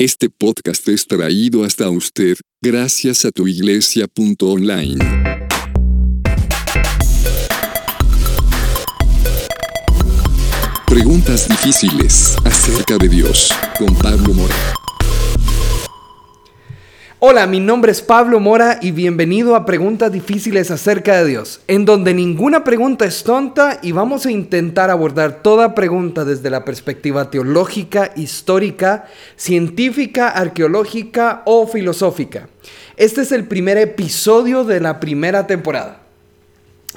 Este podcast es traído hasta usted gracias a tuiglesia.online. Preguntas difíciles acerca de Dios con Pablo Mora. Hola, mi nombre es Pablo Mora y bienvenido a Preguntas Difíciles acerca de Dios, en donde ninguna pregunta es tonta y vamos a intentar abordar toda pregunta desde la perspectiva teológica, histórica, científica, arqueológica o filosófica. Este es el primer episodio de la primera temporada.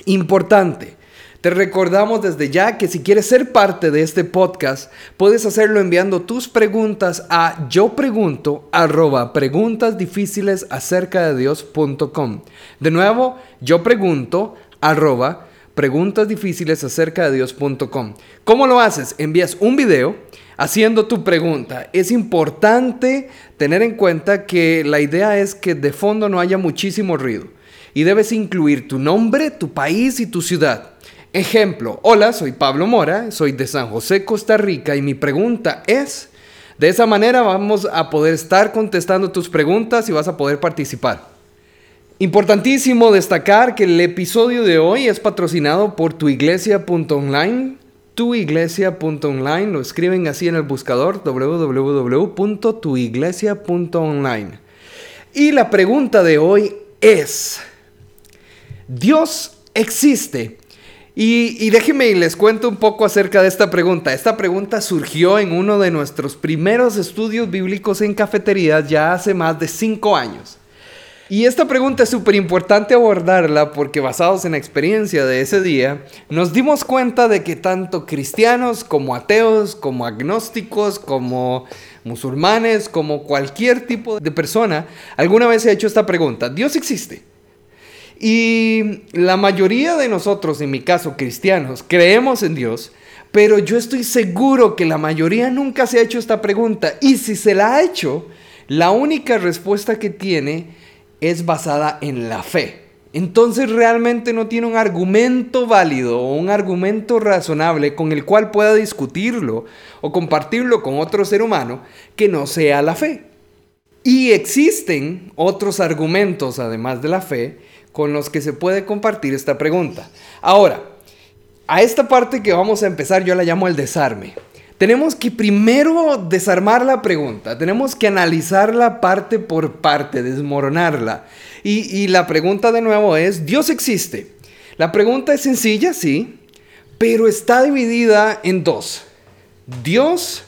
Importante, te recordamos desde ya que si quieres ser parte de este podcast, puedes hacerlo enviando tus preguntas a yo pregunto arroba preguntas difíciles acerca de Dios.com. De nuevo, yo pregunto arroba preguntas difíciles acerca de Dios.com. ¿Cómo lo haces? Envías un video haciendo tu pregunta. Es importante tener en cuenta que la idea es que de fondo no haya muchísimo ruido y debes incluir tu nombre, tu país y tu ciudad. Ejemplo, hola, soy Pablo Mora, soy de San José, Costa Rica y mi pregunta es, de esa manera vamos a poder estar contestando tus preguntas y vas a poder participar. Importantísimo destacar que el episodio de hoy es patrocinado por tuiglesia.online. Tuiglesia.online, lo escriben así en el buscador www.tuiglesia.online. Y la pregunta de hoy es, ¿Dios existe? Y, y déjenme y les cuento un poco acerca de esta pregunta. Esta pregunta surgió en uno de nuestros primeros estudios bíblicos en cafeterías ya hace más de cinco años. Y esta pregunta es súper importante abordarla porque basados en la experiencia de ese día, nos dimos cuenta de que tanto cristianos como ateos, como agnósticos, como musulmanes, como cualquier tipo de persona, alguna vez se ha hecho esta pregunta. ¿Dios existe? Y la mayoría de nosotros, en mi caso cristianos, creemos en Dios, pero yo estoy seguro que la mayoría nunca se ha hecho esta pregunta. Y si se la ha hecho, la única respuesta que tiene es basada en la fe. Entonces realmente no tiene un argumento válido o un argumento razonable con el cual pueda discutirlo o compartirlo con otro ser humano que no sea la fe. Y existen otros argumentos, además de la fe, con los que se puede compartir esta pregunta. Ahora, a esta parte que vamos a empezar yo la llamo el desarme. Tenemos que primero desarmar la pregunta, tenemos que analizarla parte por parte, desmoronarla. Y, la pregunta de nuevo es, ¿Dios existe? La pregunta es sencilla, sí, pero está dividida en dos. Dios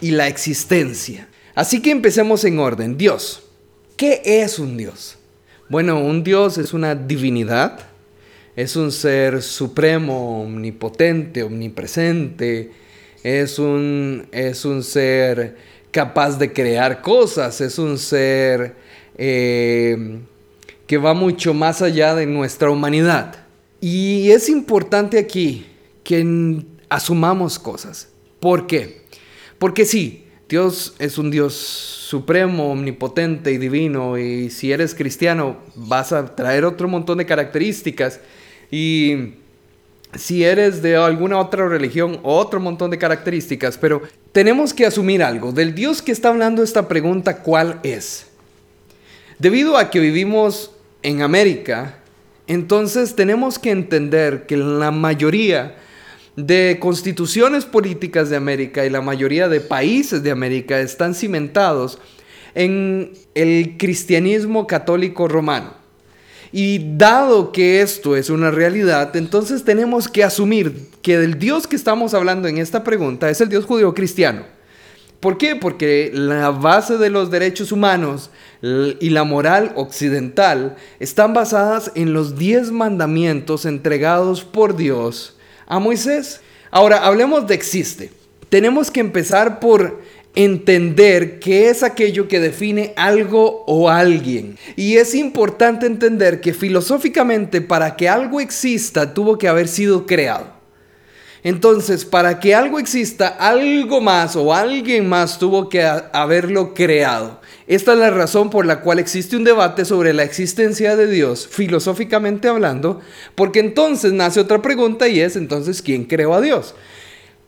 y la existencia. Así que empecemos en orden. Dios. ¿Qué es un Dios? Bueno, un Dios es una divinidad, es un ser supremo, omnipotente, omnipresente, es un, es un ser capaz de crear cosas, es un ser eh, que va mucho más allá de nuestra humanidad. Y es importante aquí que asumamos cosas. ¿Por qué? Porque sí, Dios es un Dios supremo, omnipotente y divino, y si eres cristiano vas a traer otro montón de características, y si eres de alguna otra religión, otro montón de características, pero tenemos que asumir algo. Del Dios que está hablando esta pregunta, ¿cuál es? Debido a que vivimos en América, entonces tenemos que entender que la mayoría de constituciones políticas de América y la mayoría de países de América están cimentados en el cristianismo católico romano. Y dado que esto es una realidad, entonces tenemos que asumir que el Dios que estamos hablando en esta pregunta es el Dios judío cristiano. ¿Por qué? Porque la base de los derechos humanos y la moral occidental están basadas en los diez mandamientos entregados por Dios a Moisés. Ahora, hablemos de existe. Tenemos que empezar por entender qué es aquello que define algo o alguien. Y es importante entender que filosóficamente para que algo exista tuvo que haber sido creado. Entonces, para que algo exista, algo más o alguien más tuvo que haberlo creado. Esta es la razón por la cual existe un debate sobre la existencia de Dios, filosóficamente hablando, porque entonces nace otra pregunta y es entonces, ¿quién creó a Dios?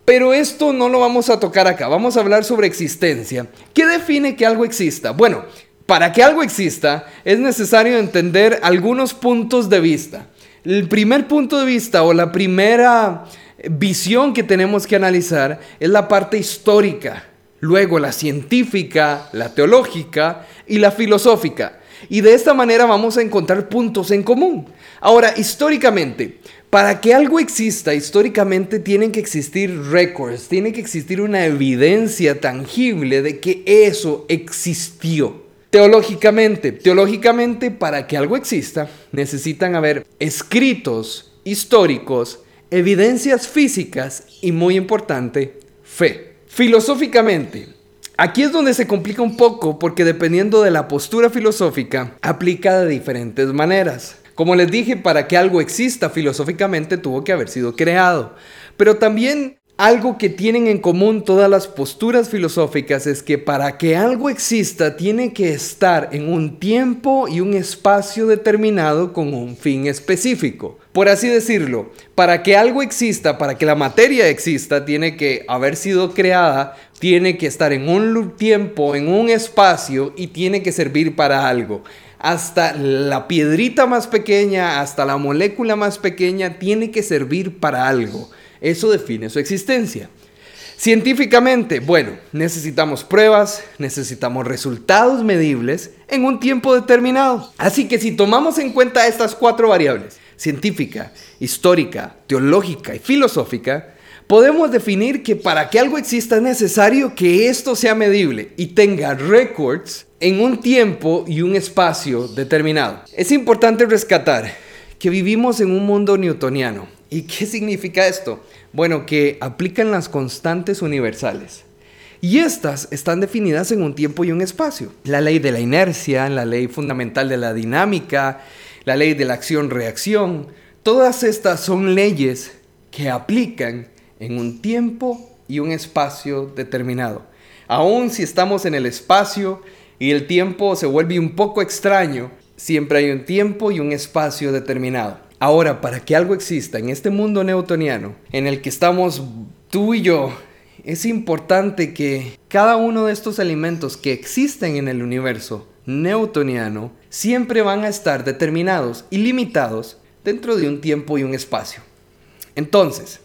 Pero esto no lo vamos a tocar acá, vamos a hablar sobre existencia. ¿Qué define que algo exista? Bueno, para que algo exista es necesario entender algunos puntos de vista. El primer punto de vista o la primera visión que tenemos que analizar es la parte histórica, luego la científica, la teológica y la filosófica. Y de esta manera vamos a encontrar puntos en común. Ahora, históricamente, para que algo exista, históricamente tienen que existir récords, tiene que existir una evidencia tangible de que eso existió. Teológicamente, teológicamente para que algo exista, necesitan haber escritos históricos, evidencias físicas y muy importante, fe. Filosóficamente, Aquí es donde se complica un poco porque dependiendo de la postura filosófica, aplica de diferentes maneras. Como les dije, para que algo exista filosóficamente tuvo que haber sido creado. Pero también algo que tienen en común todas las posturas filosóficas es que para que algo exista tiene que estar en un tiempo y un espacio determinado con un fin específico. Por así decirlo, para que algo exista, para que la materia exista, tiene que haber sido creada, tiene que estar en un tiempo, en un espacio y tiene que servir para algo hasta la piedrita más pequeña, hasta la molécula más pequeña, tiene que servir para algo. Eso define su existencia. Científicamente, bueno, necesitamos pruebas, necesitamos resultados medibles en un tiempo determinado. Así que si tomamos en cuenta estas cuatro variables, científica, histórica, teológica y filosófica, podemos definir que para que algo exista es necesario que esto sea medible y tenga records en un tiempo y un espacio determinado. Es importante rescatar que vivimos en un mundo newtoniano. ¿Y qué significa esto? Bueno, que aplican las constantes universales. Y estas están definidas en un tiempo y un espacio. La ley de la inercia, la ley fundamental de la dinámica, la ley de la acción-reacción, todas estas son leyes que aplican en un tiempo y un espacio determinado. Aun si estamos en el espacio y el tiempo se vuelve un poco extraño, siempre hay un tiempo y un espacio determinado. Ahora, para que algo exista en este mundo newtoniano, en el que estamos tú y yo, es importante que cada uno de estos elementos que existen en el universo newtoniano siempre van a estar determinados y limitados dentro de un tiempo y un espacio. Entonces,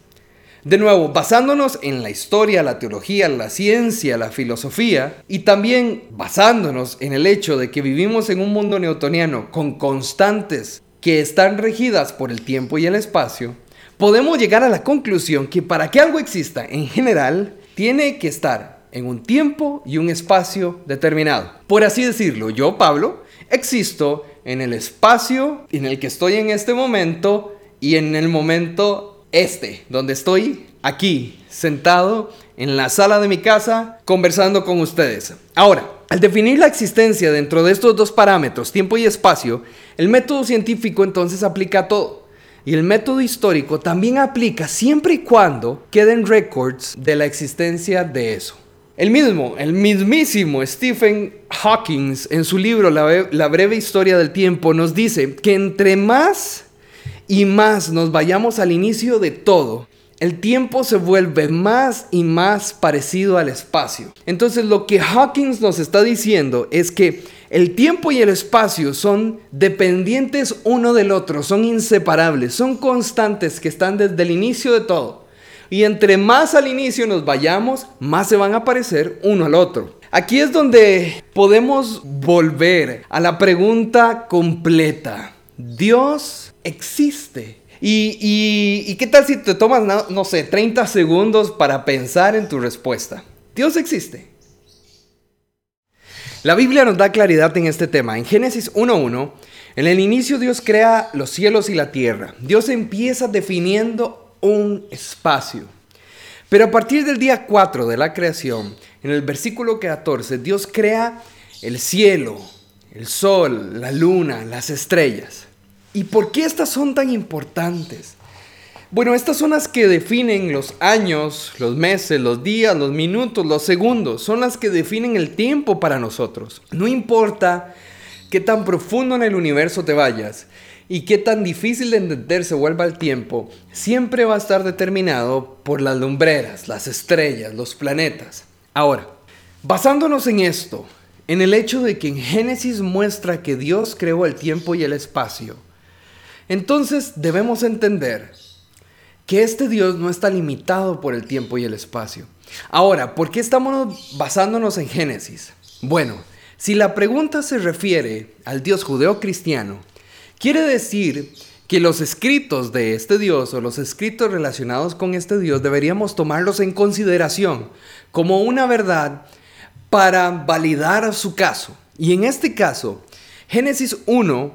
de nuevo, basándonos en la historia, la teología, la ciencia, la filosofía, y también basándonos en el hecho de que vivimos en un mundo newtoniano con constantes que están regidas por el tiempo y el espacio, podemos llegar a la conclusión que para que algo exista en general, tiene que estar en un tiempo y un espacio determinado. Por así decirlo, yo, Pablo, existo en el espacio en el que estoy en este momento y en el momento este, donde estoy aquí, sentado en la sala de mi casa, conversando con ustedes. Ahora, al definir la existencia dentro de estos dos parámetros, tiempo y espacio, el método científico entonces aplica todo. Y el método histórico también aplica siempre y cuando queden records de la existencia de eso. El mismo, el mismísimo Stephen Hawking en su libro la, la breve historia del tiempo nos dice que entre más y más nos vayamos al inicio de todo, el tiempo se vuelve más y más parecido al espacio. Entonces lo que Hawkins nos está diciendo es que el tiempo y el espacio son dependientes uno del otro, son inseparables, son constantes que están desde el inicio de todo. Y entre más al inicio nos vayamos, más se van a parecer uno al otro. Aquí es donde podemos volver a la pregunta completa. ¿Dios existe? Y, qué tal si te tomas, no, sé, 30 segundos para pensar en tu respuesta? Dios existe. La Biblia nos da claridad en este tema. En Génesis 1.1, en el inicio Dios crea los cielos y la tierra. Dios empieza definiendo un espacio. Pero a partir del día 4 de la creación, en el versículo 14, Dios crea el cielo, el sol, la luna, las estrellas. ¿Y por qué estas son tan importantes? Bueno, estas son las que definen los años, los meses, los días, los minutos, los segundos. Son las que definen el tiempo para nosotros. No importa qué tan profundo en el universo te vayas, y qué tan difícil de entender se vuelva el tiempo, siempre va a estar determinado por las lumbreras, las estrellas, los planetas. Ahora, basándonos en esto, en el hecho de que en Génesis muestra que Dios creó el tiempo y el espacio, entonces debemos entender que este Dios no está limitado por el tiempo y el espacio. Ahora, ¿por qué estamos basándonos en Génesis? Bueno, si la pregunta se refiere al Dios judeo-cristiano, quiere decir que los escritos de este Dios o los escritos relacionados con este Dios deberíamos tomarlos en consideración como una verdad para validar su caso. Y en este caso, Génesis 1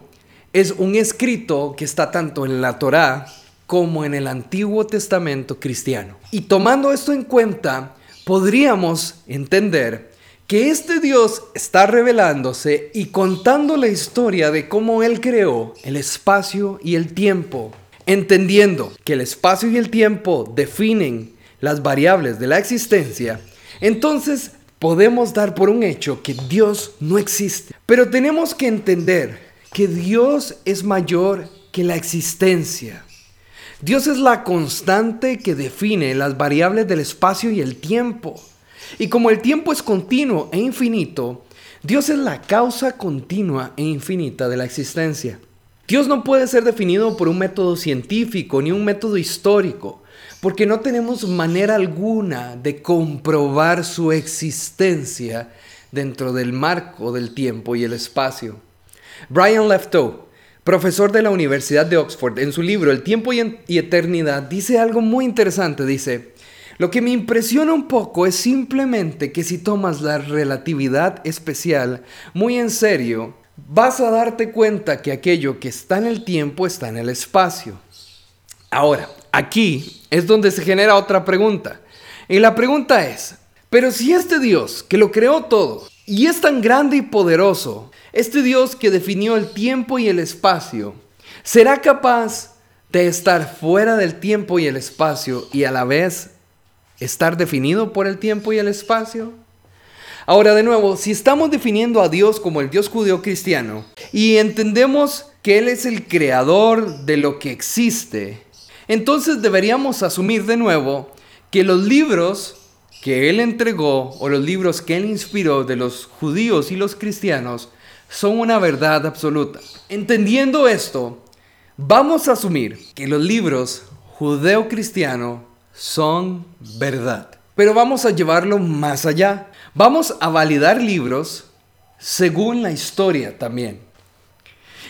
es un escrito que está tanto en la Torá como en el Antiguo Testamento cristiano. Y tomando esto en cuenta, podríamos entender que este Dios está revelándose y contando la historia de cómo Él creó el espacio y el tiempo, entendiendo que el espacio y el tiempo definen las variables de la existencia, entonces podemos dar por un hecho que Dios no existe. Pero tenemos que entender que Dios es mayor que la existencia. Dios es la constante que define las variables del espacio y el tiempo. Y como el tiempo es continuo e infinito, Dios es la causa continua e infinita de la existencia. Dios no puede ser definido por un método científico ni un método histórico, porque no tenemos manera alguna de comprobar su existencia dentro del marco del tiempo y el espacio. Brian Leftow, profesor de la Universidad de Oxford, en su libro El tiempo y, eternidad, dice algo muy interesante. Dice, lo que me impresiona un poco es simplemente que si tomas la relatividad especial muy en serio, vas a darte cuenta que aquello que está en el tiempo está en el espacio. Ahora, aquí es donde se genera otra pregunta. Y la pregunta es, pero si este Dios que lo creó todo y es tan grande y poderoso, este Dios que definió el tiempo y el espacio, ¿será capaz de estar fuera del tiempo y el espacio y a la vez estar definido por el tiempo y el espacio? Ahora de nuevo, si estamos definiendo a Dios como el Dios judío cristiano y entendemos que Él es el creador de lo que existe, entonces deberíamos asumir de nuevo que los libros que Él entregó o los libros que Él inspiró de los judíos y los cristianos son una verdad absoluta. Entendiendo esto, vamos a asumir que los libros judeo-cristiano son verdad. Pero vamos a llevarlo más allá. Vamos a validar libros según la historia también.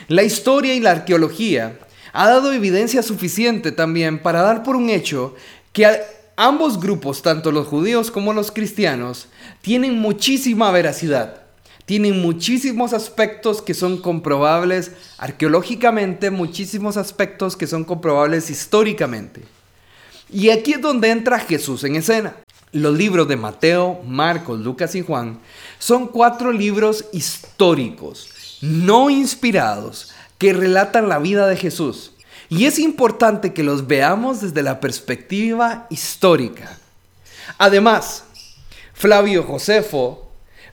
La historia y la arqueología ha dado evidencia suficiente también para dar por un hecho que ambos grupos, tanto los judíos como los cristianos, tienen muchísima veracidad tienen muchísimos aspectos que son comprobables arqueológicamente, muchísimos aspectos que son comprobables históricamente. Y aquí es donde entra Jesús en escena. Los libros de Mateo, Marcos, Lucas y Juan son cuatro libros históricos, no inspirados, que relatan la vida de Jesús. Y es importante que los veamos desde la perspectiva histórica. Además, Flavio Josefo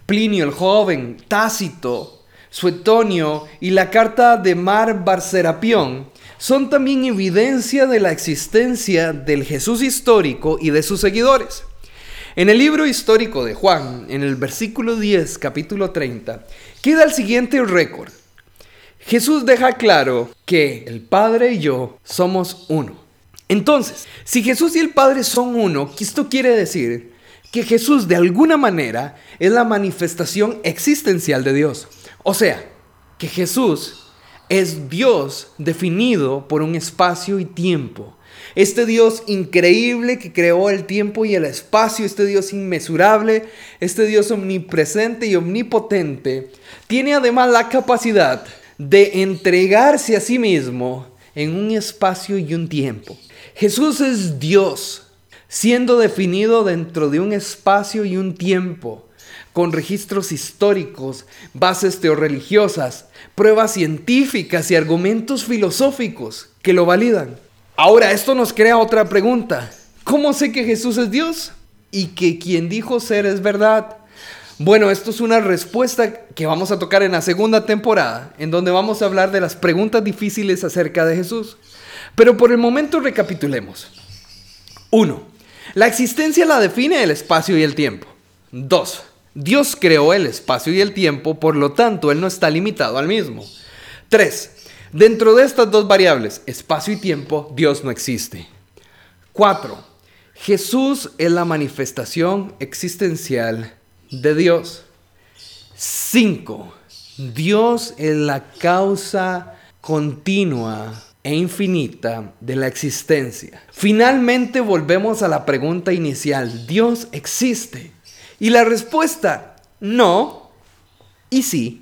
Plinio el joven, Tácito, Suetonio y la carta de Mar Barcerapión son también evidencia de la existencia del Jesús histórico y de sus seguidores. En el libro histórico de Juan, en el versículo 10, capítulo 30, queda el siguiente récord. Jesús deja claro que el Padre y yo somos uno. Entonces, si Jesús y el Padre son uno, esto quiere decir que Jesús de alguna manera es la manifestación existencial de Dios. O sea, que Jesús es Dios definido por un espacio y tiempo. Este Dios increíble que creó el tiempo y el espacio, este Dios inmesurable, este Dios omnipresente y omnipotente, tiene además la capacidad de entregarse a sí mismo en un espacio y un tiempo. Jesús es Dios siendo definido dentro de un espacio y un tiempo, con registros históricos, bases teoreligiosas, pruebas científicas y argumentos filosóficos que lo validan. Ahora, esto nos crea otra pregunta. ¿Cómo sé que Jesús es Dios? Y que quien dijo ser es verdad. Bueno, esto es una respuesta que vamos a tocar en la segunda temporada, en donde vamos a hablar de las preguntas difíciles acerca de Jesús. Pero por el momento recapitulemos. 1. La existencia la define el espacio y el tiempo. 2. Dios creó el espacio y el tiempo, por lo tanto, Él no está limitado al mismo. 3. Dentro de estas dos variables, espacio y tiempo, Dios no existe. 4. Jesús es la manifestación existencial de Dios. 5. Dios es la causa continua e infinita de la existencia. Finalmente volvemos a la pregunta inicial, ¿Dios existe? Y la respuesta, no y sí.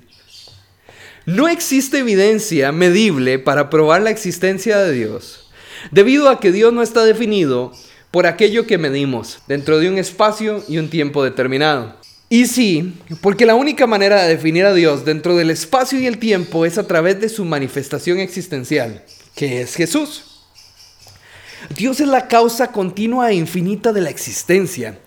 No existe evidencia medible para probar la existencia de Dios, debido a que Dios no está definido por aquello que medimos dentro de un espacio y un tiempo determinado. Y sí, porque la única manera de definir a Dios dentro del espacio y el tiempo es a través de su manifestación existencial, que es Jesús. Dios es la causa continua e infinita de la existencia,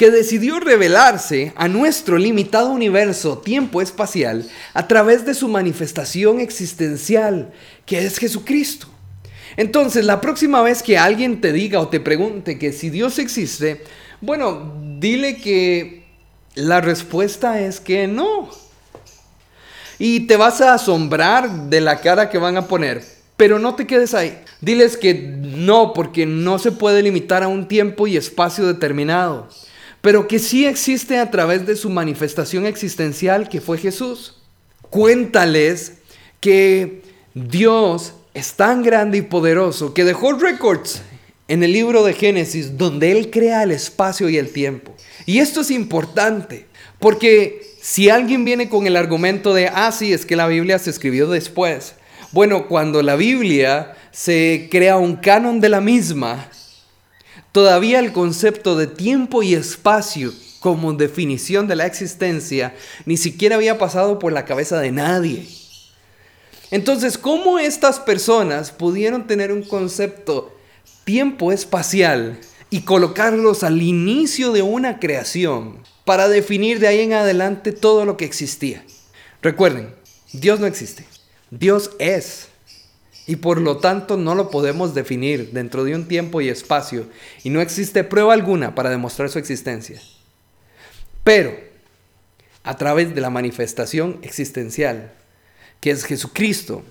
que decidió revelarse a nuestro limitado universo tiempo espacial a través de su manifestación existencial, que es Jesucristo. Entonces, la próxima vez que alguien te diga o te pregunte que si Dios existe, bueno, dile que la respuesta es que no. Y te vas a asombrar de la cara que van a poner, pero no te quedes ahí. Diles que no, porque no se puede limitar a un tiempo y espacio determinado pero que sí existe a través de su manifestación existencial que fue Jesús. Cuéntales que Dios es tan grande y poderoso que dejó récords en el libro de Génesis donde Él crea el espacio y el tiempo. Y esto es importante porque si alguien viene con el argumento de, ah, sí, es que la Biblia se escribió después. Bueno, cuando la Biblia se crea un canon de la misma, Todavía el concepto de tiempo y espacio como definición de la existencia ni siquiera había pasado por la cabeza de nadie. Entonces, ¿cómo estas personas pudieron tener un concepto tiempo espacial y colocarlos al inicio de una creación para definir de ahí en adelante todo lo que existía? Recuerden, Dios no existe. Dios es y por lo tanto no lo podemos definir dentro de un tiempo y espacio y no existe prueba alguna para demostrar su existencia. Pero a través de la manifestación existencial, que es Jesucristo,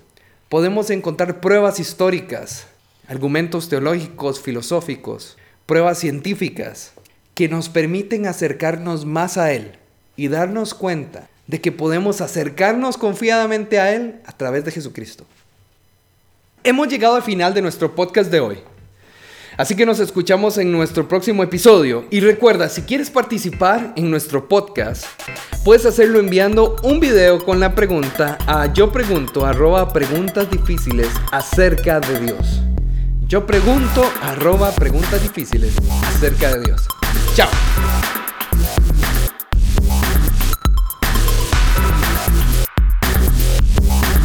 podemos encontrar pruebas históricas, argumentos teológicos, filosóficos, pruebas científicas que nos permiten acercarnos más a Él y darnos cuenta de que podemos acercarnos confiadamente a Él a través de Jesucristo. Hemos llegado al final de nuestro podcast de hoy. Así que nos escuchamos en nuestro próximo episodio. Y recuerda, si quieres participar en nuestro podcast, puedes hacerlo enviando un video con la pregunta a yo pregunto arroba preguntas difíciles acerca de Dios. Yo pregunto arroba preguntas difíciles acerca de Dios. Chao.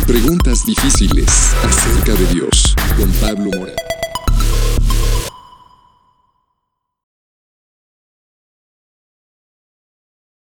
Preguntas difíciles acerca de Dios, con Pablo Mora.